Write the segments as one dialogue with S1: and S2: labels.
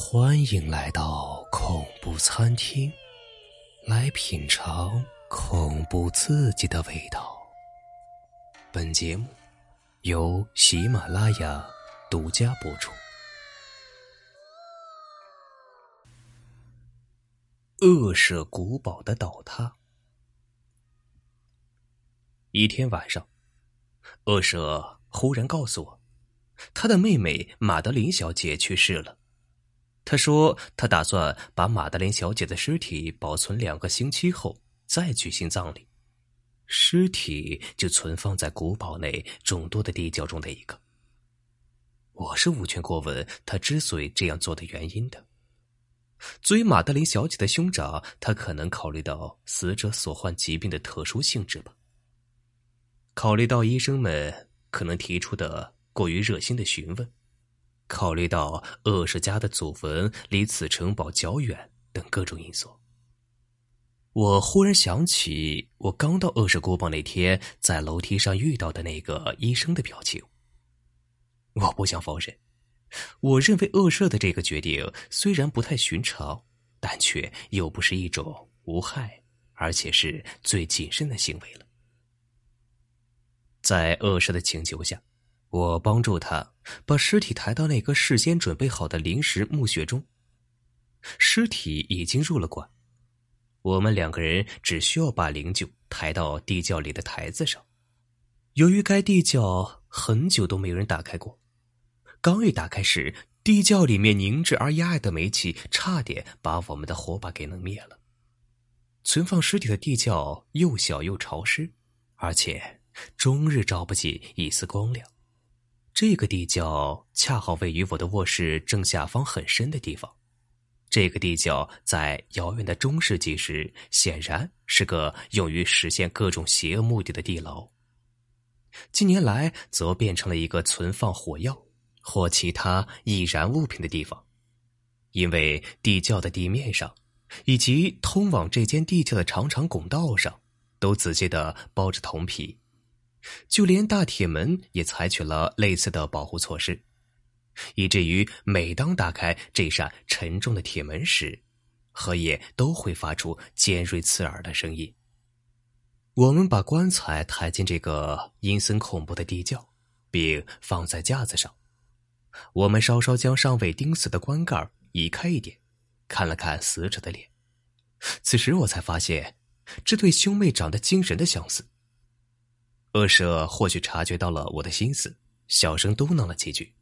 S1: 欢迎来到恐怖餐厅，来品尝恐怖刺激的味道。本节目由喜马拉雅独家播出。恶舍古堡的倒塌。一天晚上，恶舍忽然告诉我，他的妹妹马德琳小姐去世了。他说：“他打算把马德琳小姐的尸体保存两个星期后再举行葬礼，尸体就存放在古堡内众多的地窖中的一个。”我是无权过问他之所以这样做的原因的。作为马德琳小姐的兄长，他可能考虑到死者所患疾病的特殊性质吧。考虑到医生们可能提出的过于热心的询问。考虑到恶世家的祖坟离此城堡较远等各种因素，我忽然想起我刚到恶世古堡那天在楼梯上遇到的那个医生的表情。我不想否认，我认为恶舍的这个决定虽然不太寻常，但却又不是一种无害而且是最谨慎的行为了。在恶舍的请求下。我帮助他把尸体抬到那个事先准备好的临时墓穴中。尸体已经入了棺，我们两个人只需要把灵柩抬到地窖里的台子上。由于该地窖很久都没有人打开过，刚一打开时，地窖里面凝滞而压抑的煤气差点把我们的火把给弄灭了。存放尸体的地窖又小又潮湿，而且终日照不进一丝光亮。这个地窖恰好位于我的卧室正下方很深的地方。这个地窖在遥远的中世纪时，显然是个用于实现各种邪恶目的的地牢。近年来，则变成了一个存放火药或其他易燃物品的地方，因为地窖的地面上，以及通往这间地窖的长长拱道上，都仔细的包着铜皮。就连大铁门也采取了类似的保护措施，以至于每当打开这扇沉重的铁门时，荷叶都会发出尖锐刺耳的声音。我们把棺材抬进这个阴森恐怖的地窖，并放在架子上。我们稍稍将尚未钉死的棺盖移开一点，看了看死者的脸。此时我才发现，这对兄妹长得惊人的相似。恶蛇或许察觉到了我的心思，小声嘟囔了几句。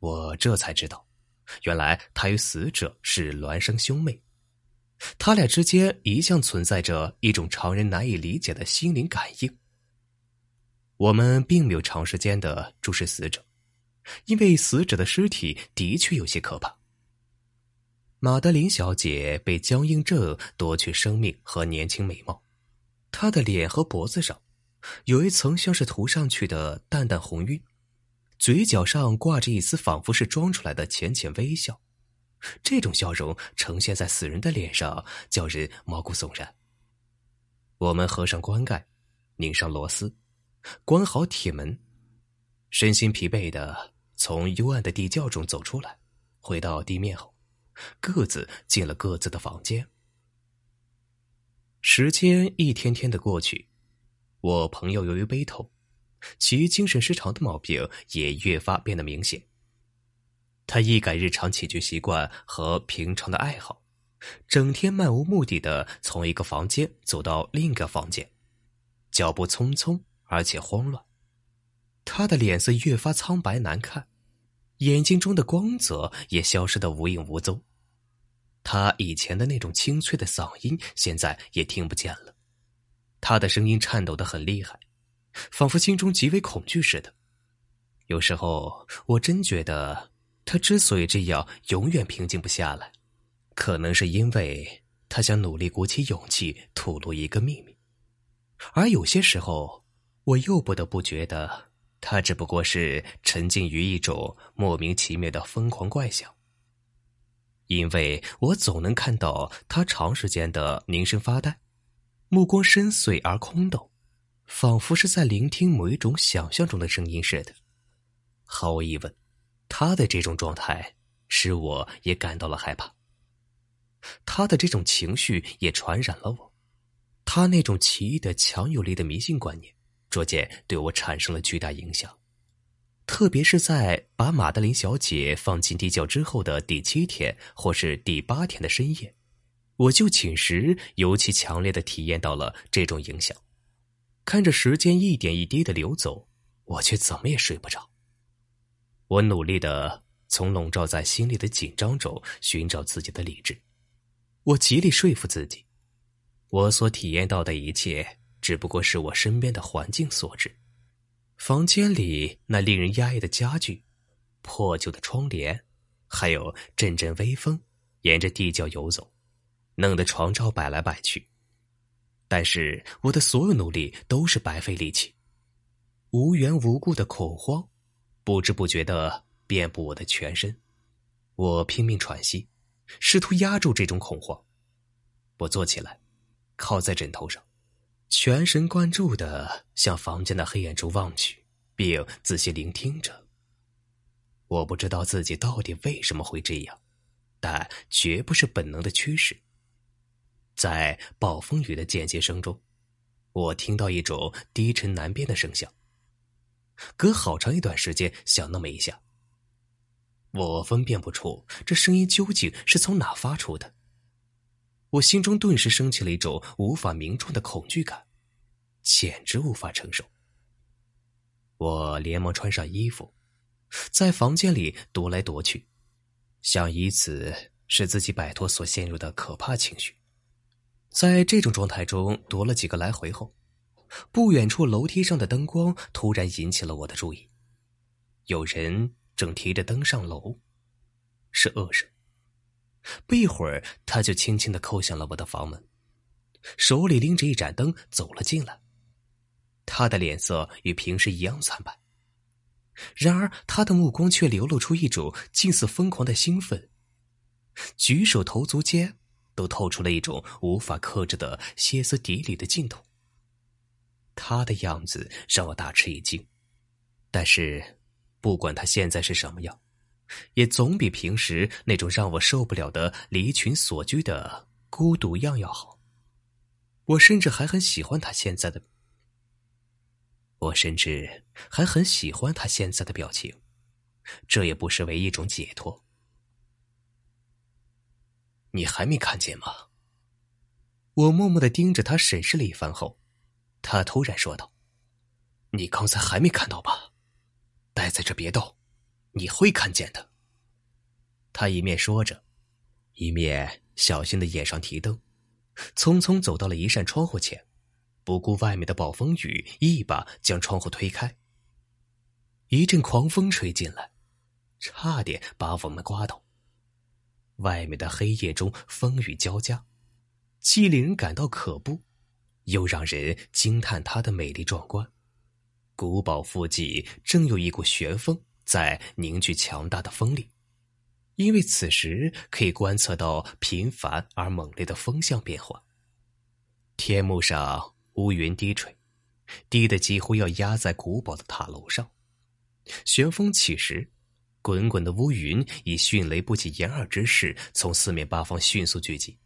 S1: 我这才知道，原来他与死者是孪生兄妹。他俩之间一向存在着一种常人难以理解的心灵感应。我们并没有长时间的注视死者，因为死者的尸体的确有些可怕。马德琳小姐被僵硬症夺去生命和年轻美貌，她的脸和脖子上。有一层像是涂上去的淡淡红晕，嘴角上挂着一丝仿佛是装出来的浅浅微笑，这种笑容呈现在死人的脸上，叫人毛骨悚然。我们合上棺盖，拧上螺丝，关好铁门，身心疲惫的从幽暗的地窖中走出来，回到地面后，各自进了各自的房间。时间一天天的过去。我朋友由于悲痛，其精神失常的毛病也越发变得明显。他一改日常起居习惯和平常的爱好，整天漫无目的的从一个房间走到另一个房间，脚步匆匆而且慌乱。他的脸色越发苍白难看，眼睛中的光泽也消失的无影无踪。他以前的那种清脆的嗓音，现在也听不见了。他的声音颤抖的很厉害，仿佛心中极为恐惧似的。有时候，我真觉得他之所以这样永远平静不下来，可能是因为他想努力鼓起勇气吐露一个秘密。而有些时候，我又不得不觉得他只不过是沉浸于一种莫名其妙的疯狂怪想，因为我总能看到他长时间的凝神发呆。目光深邃而空洞，仿佛是在聆听某一种想象中的声音似的。毫无疑问，他的这种状态使我也感到了害怕。他的这种情绪也传染了我，他那种奇异的强有力的迷信观念，逐渐对我产生了巨大影响。特别是在把马德琳小姐放进地窖之后的第七天或是第八天的深夜，我就寝时尤其强烈的体验到了这种影响。看着时间一点一滴的流走，我却怎么也睡不着。我努力的从笼罩在心里的紧张中寻找自己的理智。我极力说服自己，我所体验到的一切只不过是我身边的环境所致。房间里那令人压抑的家具、破旧的窗帘，还有阵阵微风沿着地窖游走，弄得床罩摆来摆去。但是我的所有努力都是白费力气，无缘无故的恐慌，不知不觉的遍布我的全身。我拼命喘息。试图压住这种恐慌，我坐起来，靠在枕头上，全神贯注的向房间的黑暗中望去，并仔细聆听着。我不知道自己到底为什么会这样，但绝不是本能的驱使。在暴风雨的间歇声中，我听到一种低沉难辨的声响，隔好长一段时间响那么一下。我分辨不出这声音究竟是从哪发出的，我心中顿时升起了一种无法名状的恐惧感，简直无法承受。我连忙穿上衣服，在房间里踱来踱去，想以此使自己摆脱所陷入的可怕情绪。在这种状态中踱了几个来回后，不远处楼梯上的灯光突然引起了我的注意，有人。正提着灯上楼，是恶人。不一会儿，他就轻轻的叩响了我的房门，手里拎着一盏灯走了进来。他的脸色与平时一样惨白，然而他的目光却流露出一种近似疯狂的兴奋，举手投足间都透出了一种无法克制的歇斯底里的劲头。他的样子让我大吃一惊，但是。不管他现在是什么样，也总比平时那种让我受不了的离群所居的孤独样要好。我甚至还很喜欢他现在的，我甚至还很喜欢他现在的表情，这也不失为一种解脱。你还没看见吗？我默默的盯着他审视了一番后，他突然说道：“你刚才还没看到吧？”待在这别动，你会看见的。他一面说着，一面小心的掩上提灯，匆匆走到了一扇窗户前，不顾外面的暴风雨，一把将窗户推开。一阵狂风吹进来，差点把我们刮倒。外面的黑夜中风雨交加，既令人感到可怖，又让人惊叹它的美丽壮观。古堡附近正有一股旋风在凝聚强大的风力，因为此时可以观测到频繁而猛烈的风向变化。天幕上乌云低垂，低的几乎要压在古堡的塔楼上。旋风起时，滚滚的乌云以迅雷不及掩耳之势从四面八方迅速聚集，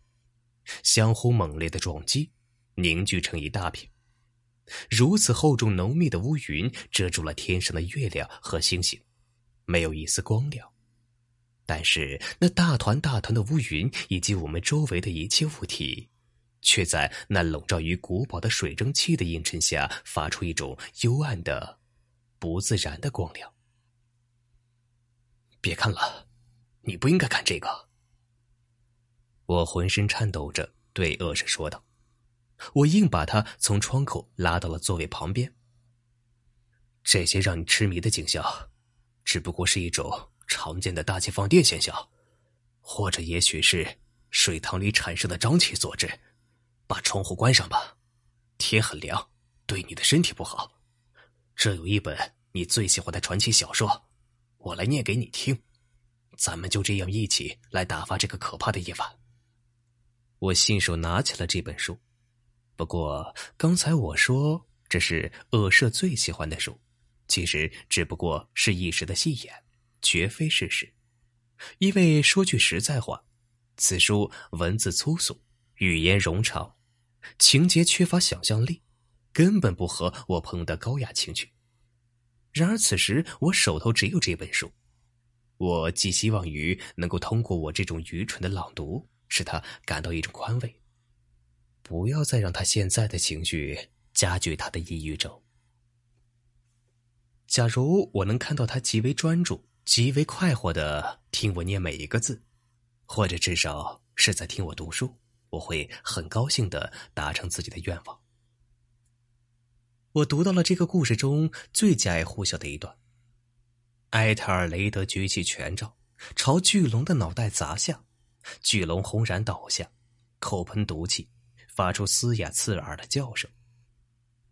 S1: 相互猛烈的撞击，凝聚成一大片。如此厚重浓密的乌云遮住了天上的月亮和星星，没有一丝光亮。但是那大团大团的乌云以及我们周围的一切物体，却在那笼罩于古堡的水蒸气的映衬下，发出一种幽暗的、不自然的光亮。别看了，你不应该看这个。我浑身颤抖着对恶神说道。我硬把他从窗口拉到了座位旁边。这些让你痴迷的景象，只不过是一种常见的大气放电现象，或者也许是水塘里产生的瘴气所致。把窗户关上吧，天很凉，对你的身体不好。这有一本你最喜欢的传奇小说，我来念给你听。咱们就这样一起来打发这个可怕的夜晚。我信手拿起了这本书。不过，刚才我说这是恶社最喜欢的书，其实只不过是一时的戏言，绝非事实。因为说句实在话，此书文字粗俗，语言冗长，情节缺乏想象力，根本不合我朋友的高雅情趣。然而此时我手头只有这本书，我寄希望于能够通过我这种愚蠢的朗读，使他感到一种宽慰，不要再让他现在的情绪加剧他的抑郁症。假如我能看到他极为专注、极为快活的听我念每一个字，或者至少是在听我读书，我会很高兴的达成自己的愿望。我读到了这个故事中最家喻户晓的一段。埃特尔雷德举起权杖，朝巨龙的脑袋砸下，巨龙轰然倒下，口喷毒气，发出嘶哑刺耳的叫声。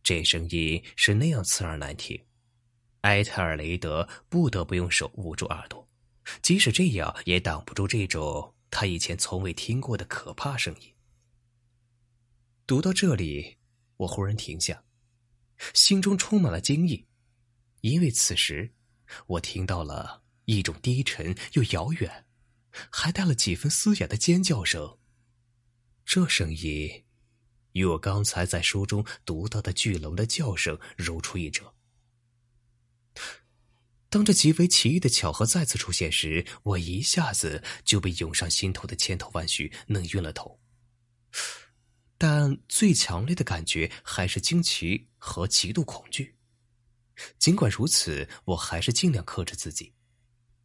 S1: 这声音是那样刺耳难听。埃特尔雷德不得不用手捂住耳朵，即使这样也挡不住这种他以前从未听过的可怕声音。读到这里，我忽然停下，心中充满了惊异，因为此时我听到了一种低沉又遥远，还带了几分嘶哑的尖叫声。这声音与我刚才在书中读到的巨龙的叫声如出一辙。当这极为奇异的巧合再次出现时，我一下子就被涌上心头的千头万绪弄晕了头。但最强烈的感觉还是惊奇和极度恐惧。尽管如此，我还是尽量克制自己，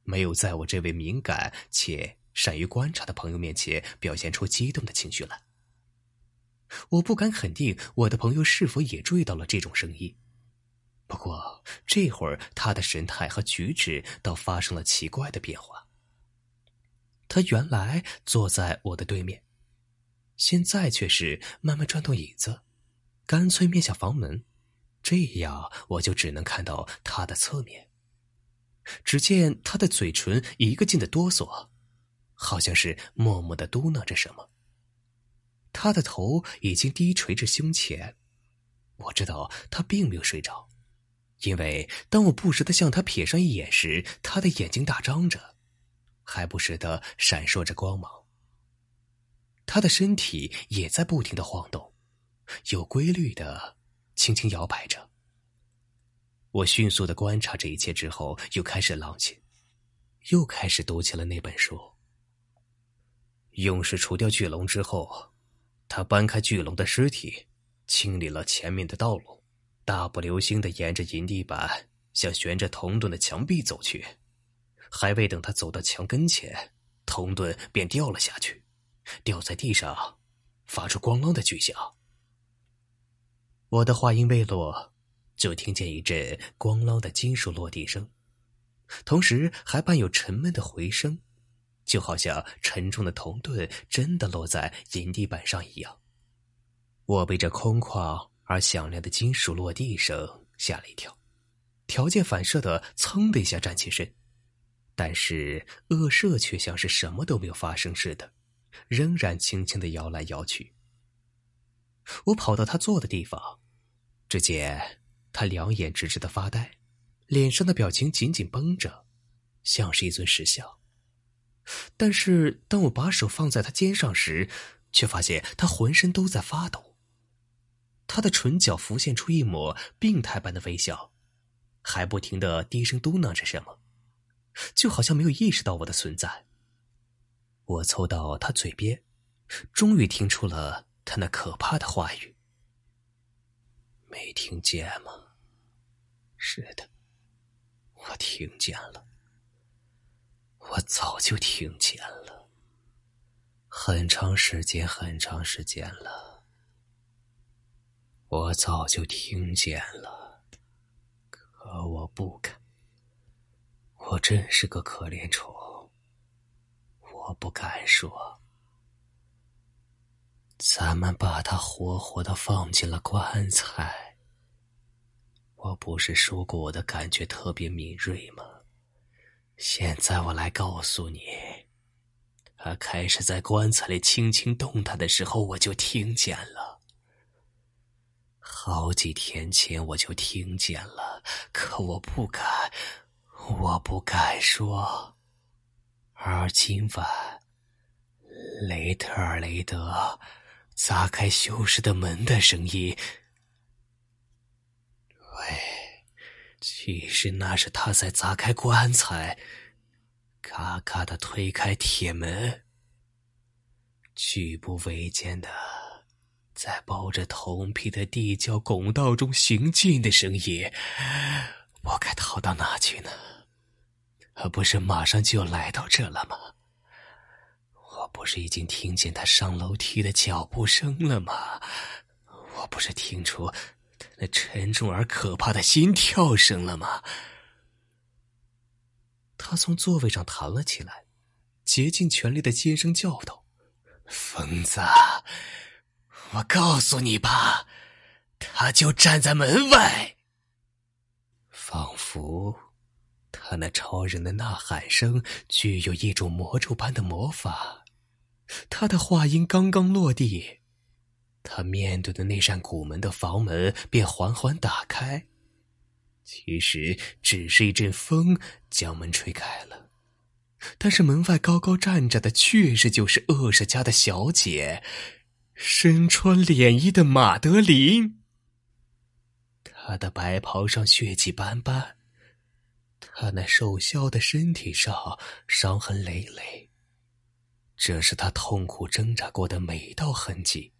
S1: 没有在我这位敏感且善于观察的朋友面前表现出激动的情绪来。我不敢肯定我的朋友是否也注意到了这种声音。不过这会儿，他的神态和举止倒发生了奇怪的变化。他原来坐在我的对面，现在却是慢慢转动椅子，干脆面向房门，这样我就只能看到他的侧面。只见他的嘴唇一个劲的哆嗦，好像是默默的嘟囔着什么。他的头已经低垂至胸前，我知道他并没有睡着。因为当我不时的向他瞥上一眼时，他的眼睛大张着，还不时的闪烁着光芒。他的身体也在不停的晃动，有规律的轻轻摇摆着。我迅速的观察这一切之后，又开始浪起，又开始读起了那本书。勇士除掉巨龙之后，他搬开巨龙的尸体，清理了前面的道路。大步流星的沿着银地板向悬着铜盾的墙壁走去，还未等他走到墙跟前，铜盾便掉了下去，掉在地上，发出咣啷的巨响。我的话音未落，就听见一阵咣啷的金属落地声，同时还伴有沉闷的回声，就好像沉重的铜盾真的落在银地板上一样。我被这空旷。而响亮的金属落地声吓了一跳，条件反射的噌的一下站起身，但是恶社却像是什么都没有发生似的，仍然轻轻的摇来摇去。我跑到他坐的地方，只见他两眼直直的发呆，脸上的表情紧紧绷着，像是一尊石像。但是当我把手放在他肩上时，却发现他浑身都在发抖。他的唇角浮现出一抹病态般的微笑，还不停的低声嘟囔着什么，就好像没有意识到我的存在。我凑到他嘴边，终于听出了他那可怕的话语：“没听见吗？是的，我听见了，我早就听见了，很长时间，很长时间了。”我早就听见了，可我不敢。我真是个可怜虫，我不敢说。咱们把他活活的放进了棺材。我不是说过我的感觉特别敏锐吗？现在我来告诉你，他开始在棺材里轻轻动弹的时候，我就听见了。好几天前我就听见了，可我不敢，我不敢说。而今晚，雷特尔雷德砸开修士的门的声音，喂，其实那是他在砸开棺材，咔咔的推开铁门，举步维艰的在包着铜皮的地窖拱道中行进的声音。我该逃到哪去呢？他不是马上就要来到这了吗？不是已经听见他上楼梯的脚步声了吗？我不是听出那沉重而可怕的心跳声了吗？他从座位上弹了起来，竭尽全力的尖声叫道：“疯子！我告诉你吧，他就站在门外，仿佛……”他那超人的呐喊声具有一种魔咒般的魔法。他的话音刚刚落地，他面对的那扇古门的房门便缓缓打开。其实只是一阵风将门吹开了，但是门外高高站着的确实就是恶舍家的小姐，身穿敛衣的马德琳。她的白袍上血迹斑斑。她那瘦削的身体上伤痕累累，这是他痛苦挣扎过的每一道痕迹。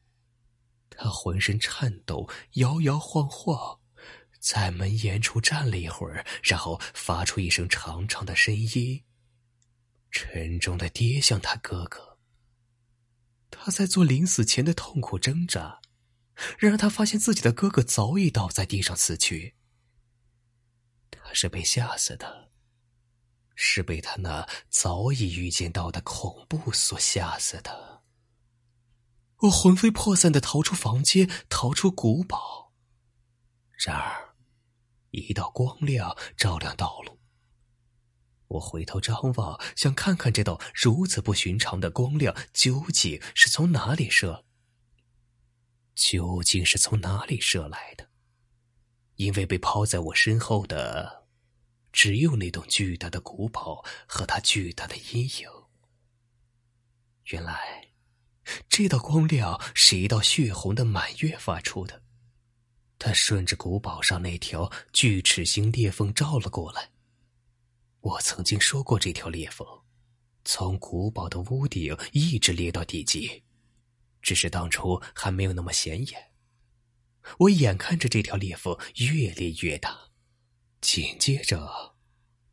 S1: 他浑身颤抖，摇摇晃晃，在门沿处站了一会儿，然后发出一声长长的呻吟，沉重的跌向他哥哥。他在做临死前的痛苦挣扎，然而他发现自己的哥哥早已倒在地上死去。他是被吓死的，是被他那早已预见到的恐怖所吓死的。我魂飞魄散的逃出房间，逃出古堡。然而，一道光亮照亮道路。我回头张望，想看看这道如此不寻常的光亮究竟是从哪里射，究竟是从哪里射来的？因为被抛在我身后的。只有那栋巨大的古堡和它巨大的阴影。原来，这道光亮是一道血红的满月发出的，它顺着古堡上那条锯齿形裂缝照了过来。我曾经说过，这条裂缝从古堡的屋顶一直裂到地基，只是当初还没有那么显眼。我眼看着这条裂缝越裂越大。紧接着，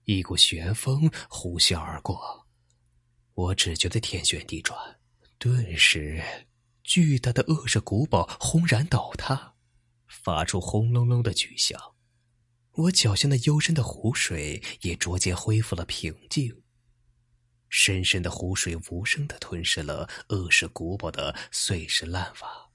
S1: 一股旋风呼啸而过，我只觉得天旋地转，顿时，巨大的恶蛇古堡轰然倒塌，发出轰隆隆的巨响。我脚下那幽深的湖水也逐渐恢复了平静，深深的湖水无声的吞噬了恶蛇古堡的碎石烂瓦。